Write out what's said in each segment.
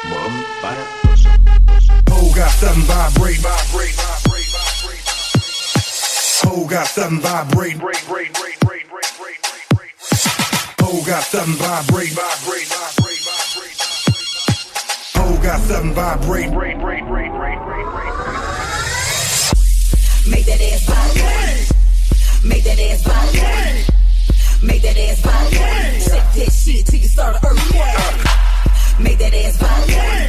Pole something vibrate, vibrate, vibrate, vibrate. Pole something vibrate, break, break, break, break, something vibrate, vibrate, vibrate, vibrate. Make that ass vibrate. Make that ass vibrate. Make that ass vibrate. Shake that shit till you start an earthquake. Make that ass vibrate.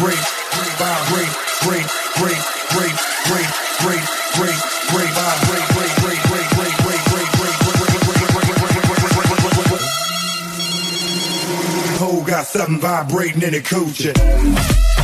Break, break, vibrate, break, break, break, break, break, break, break, vibrate, break, break, break, break, break, break, break, break, break, break. Ho got something vibrating in the coochie.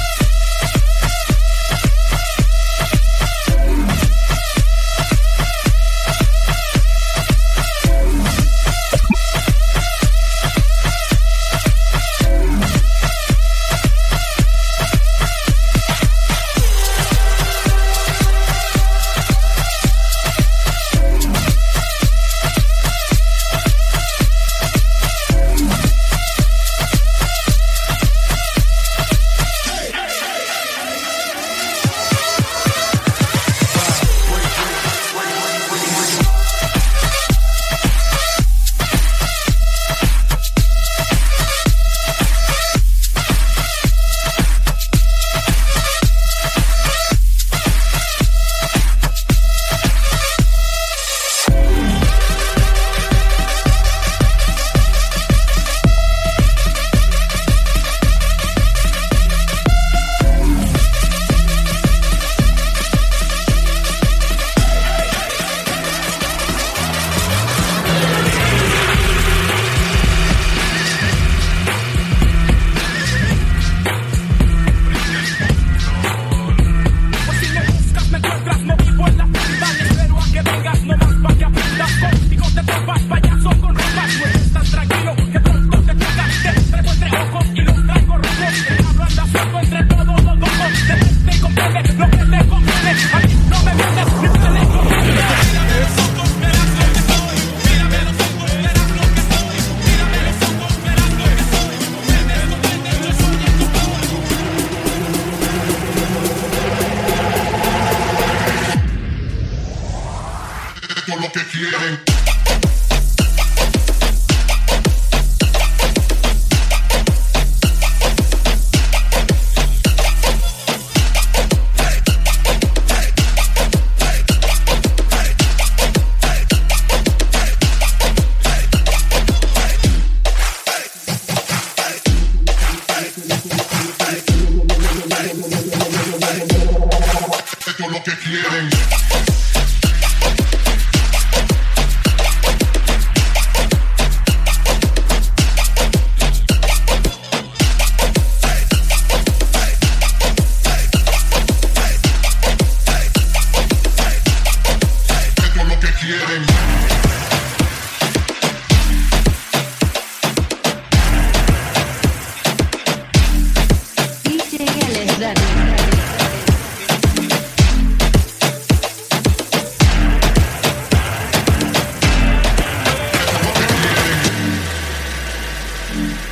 Mm-hmm.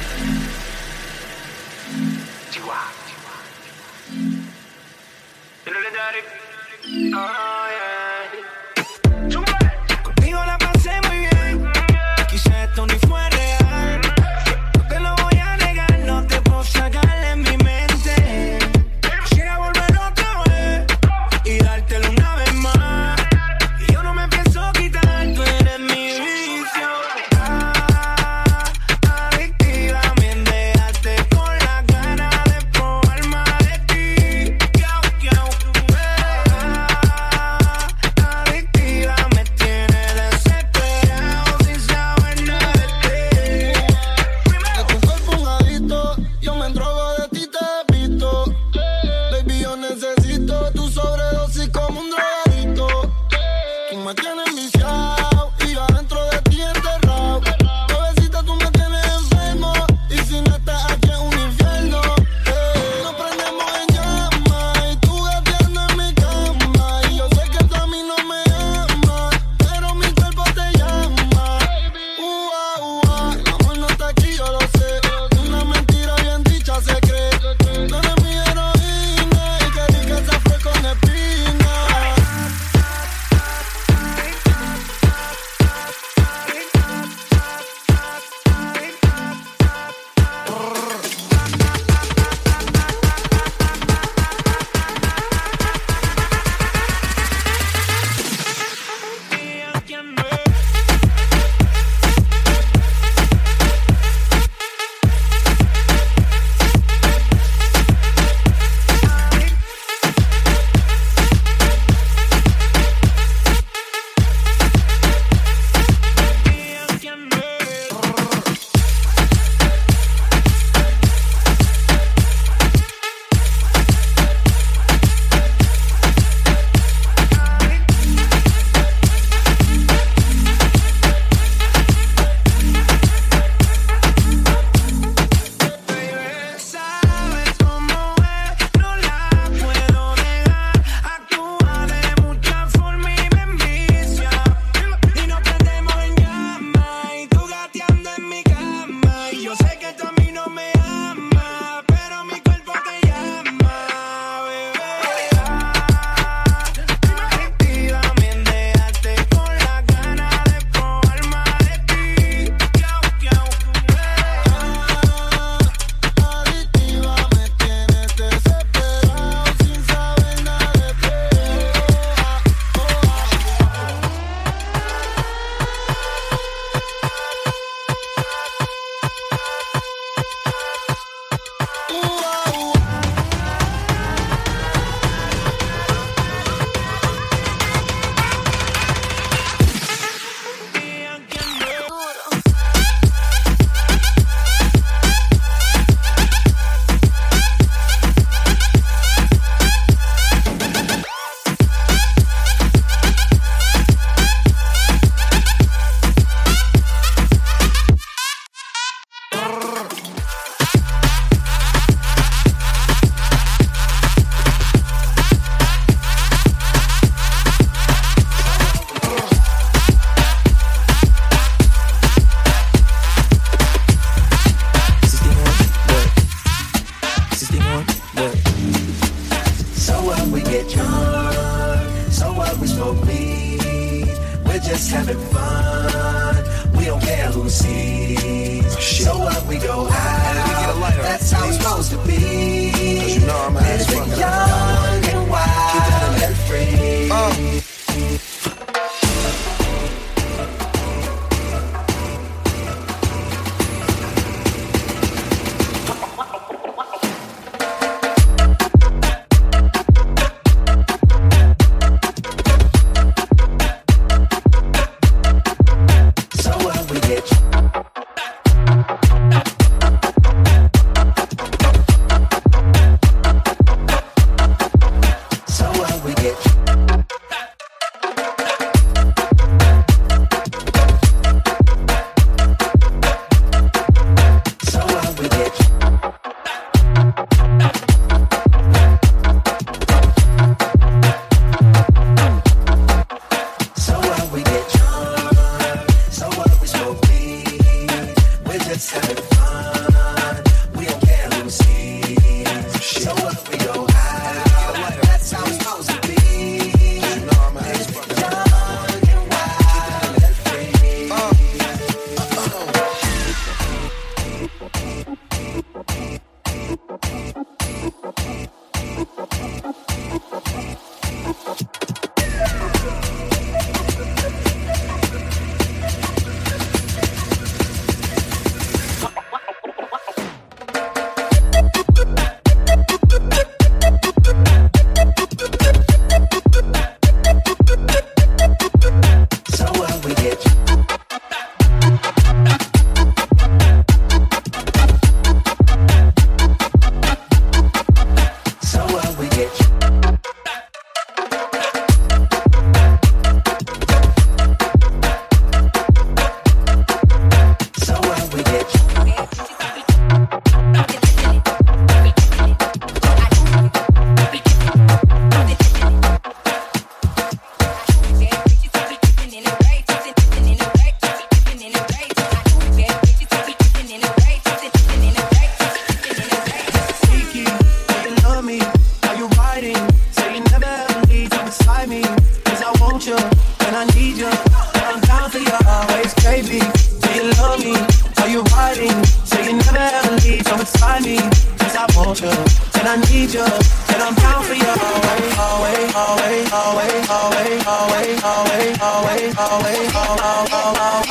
bitch. Beside me. Cause I want you, and I need you. And I'm down for you always, baby. Do you love me? Are you riding? Say you never ever leave from beside me. Cause I want you, and I need you. And I'm down for you always, always, always, always, always, always, always, always, always, always, always, always, always, always.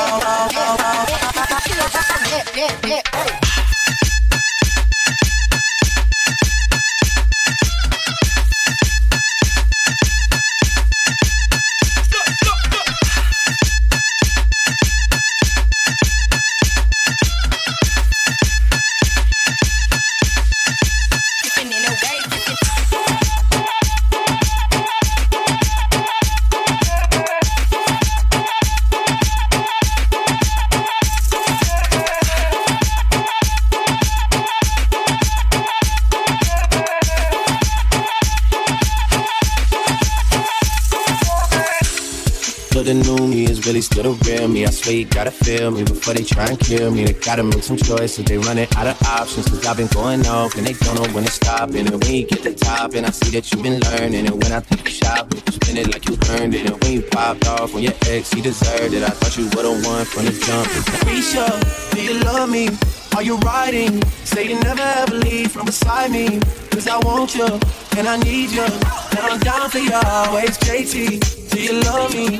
But is really still the real me. I swear you gotta feel me before they try and kill me. They gotta make some choices. They running out of options. Cause I've been going off and they don't know when to stop. And when you get the top, and I see that you've been learning. And when I take a shot, you spin it like you earned it. And when you popped off on your ex, he deserved it. I thought you would've won from the jump. Risha, do you love me? Are you riding? Say you never ever leave from beside me. Cause I want you, and I need you. And I'm down for you always, JT. Do you love me?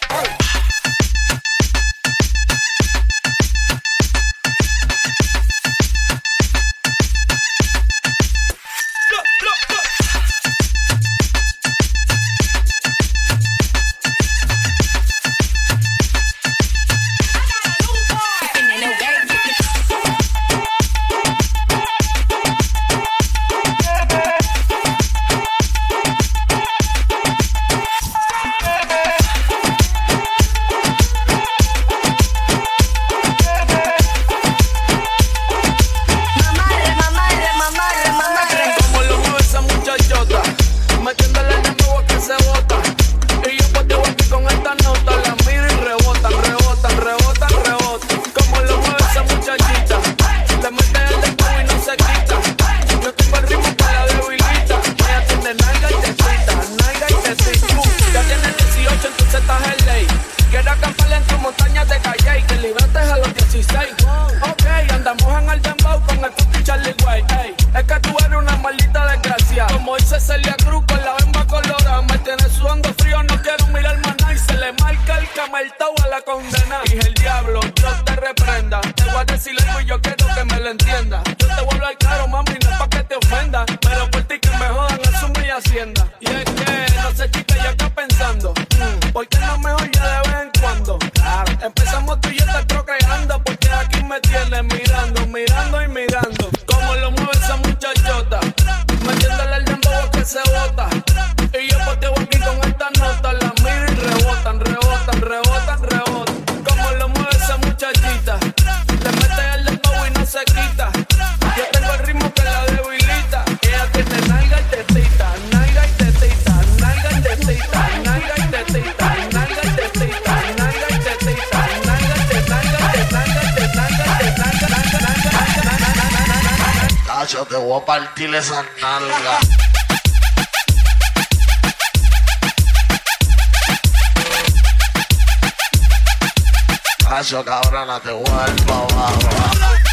hablar claro, mami, no es pa' que te ofenda. Pero por ti que me jodan, es mi hacienda. o partirle esas nalgas. Hacho cabrona, te vuelvo abajo.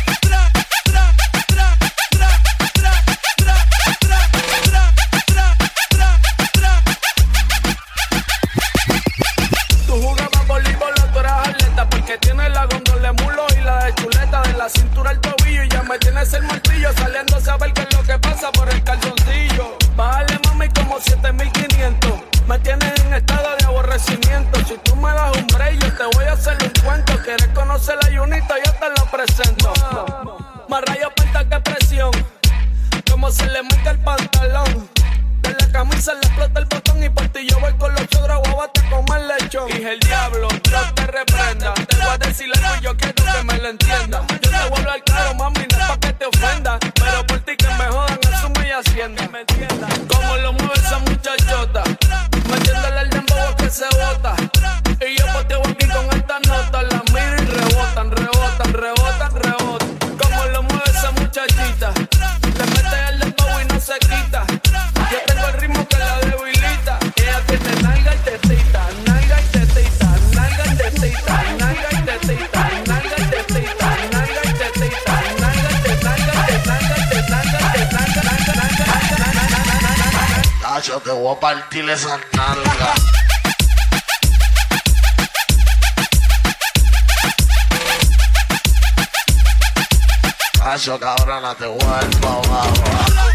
voy a partir esa nalga. Hacho cabrona, te vuelvo a